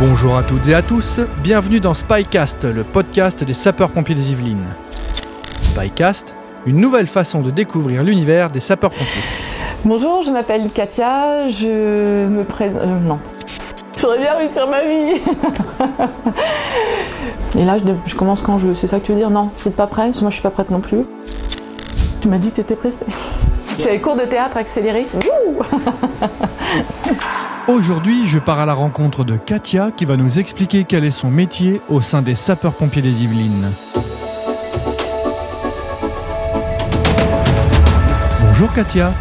Bonjour à toutes et à tous, bienvenue dans Spycast, le podcast des sapeurs-pompiers des Yvelines. Spycast, une nouvelle façon de découvrir l'univers des sapeurs-pompiers. Bonjour, je m'appelle Katia, je me présente... euh, non. Je voudrais bien réussir ma vie Et là, je, je commence quand je veux, c'est ça que tu veux dire? Non, c'est pas prêt, parce que moi je suis pas prête non plus. Tu m'as dit que t'étais pressée. C'est les cours de théâtre accélérés. Aujourd'hui, je pars à la rencontre de Katia qui va nous expliquer quel est son métier au sein des sapeurs-pompiers des Yvelines. Bonjour Katia,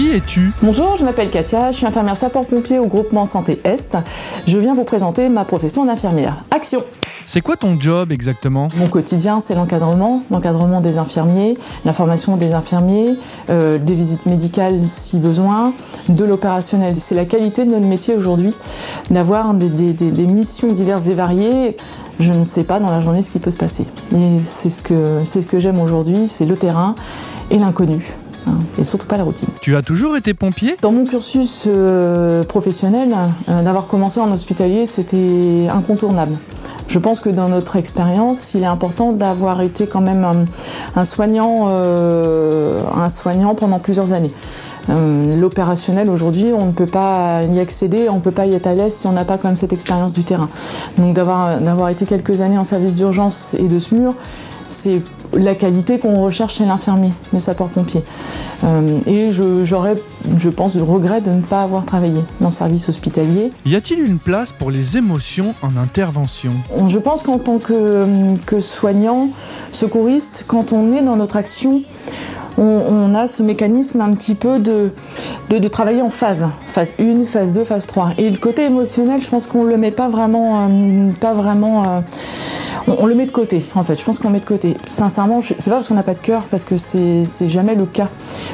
qui es-tu Bonjour, je m'appelle Katia, je suis infirmière sapeur-pompier au groupement Santé Est. Je viens vous présenter ma profession d'infirmière. Action C'est quoi ton job exactement? Mon quotidien, c'est l'encadrement, l'encadrement des infirmiers, l'information des infirmiers, euh, des visites médicales si besoin, de l'opérationnel. C'est la qualité de notre métier aujourd'hui, d'avoir des, des- des- des missions diverses et variées. Je ne sais pas dans la journée ce qui peut se passer. Et c'est ce que, c'est ce que j'aime aujourd'hui, c'est le terrain et l'inconnu. Hein, et surtout pas la routine. Tu as toujours été pompier? Dans mon cursus euh, professionnel, euh, d'avoir commencé en hospitalier, c'était incontournable. Je pense que dans notre expérience, il est important d'avoir été quand même un, un soignant, euh, un soignant pendant plusieurs années. Euh, L'opérationnel aujourd'hui, on ne peut pas y accéder, on ne peut pas y être à l'aise si on n'a pas quand même cette expérience du terrain. Donc d'avoir d'avoir été quelques années en service d'urgence et de SMUR, c'est la qualité qu'on recherche chez l'infirmier, le sapeur-pompier. Euh, et j'aurais, je pense, le regret de ne pas avoir travaillé dans le service hospitalier. Y a-t-il une place pour les émotions en intervention? On- Je pense qu'en tant que, que soignant, secouriste, quand on est dans notre action, on, on a ce mécanisme un petit peu de, de, de travailler en phase. Phase 1, phase 2, phase 3. Et le côté émotionnel, je pense qu'on le met pas vraiment... euh, pas vraiment euh, on, le met de côté, en fait. Je pense qu'on le met de côté. Sincèrement, c'est pas parce qu'on n'a pas de cœur, parce que c'est jamais le cas.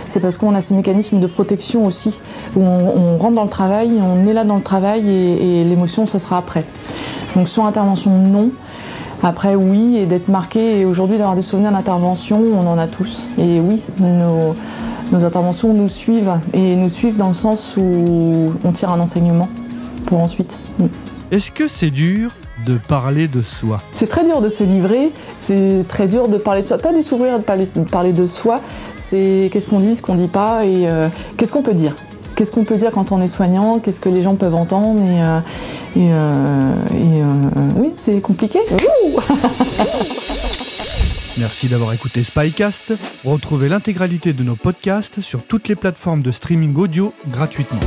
C'est parce qu'on a ces mécanismes de protection aussi, où on, rentre dans le travail, on est là dans le travail et, l'émotion, ça sera après. Donc sur intervention, non. Après, oui, et d'être marqué, et aujourd'hui d'avoir des souvenirs d'intervention, on en a tous. Et oui, nos, interventions nous suivent, et nous suivent dans le sens où on tire un enseignement pour ensuite. Est-ce que c'est dur de parler de soi C'est très dur de se livrer, c'est très dur de parler de soi, pas de s'ouvrir, de parler, de parler de soi, c'est qu'est-ce qu'on dit, ce qu'on dit pas, et euh, qu'est-ce qu'on peut dire? Qu'est-ce qu'on peut dire quand on est soignant? Qu'est-ce que les gens peuvent entendre? Et, euh, et, euh, et, euh, oui, c'est compliqué. Merci d'avoir écouté Spycast. Retrouvez l'intégralité de nos podcasts sur toutes les plateformes de streaming audio gratuitement.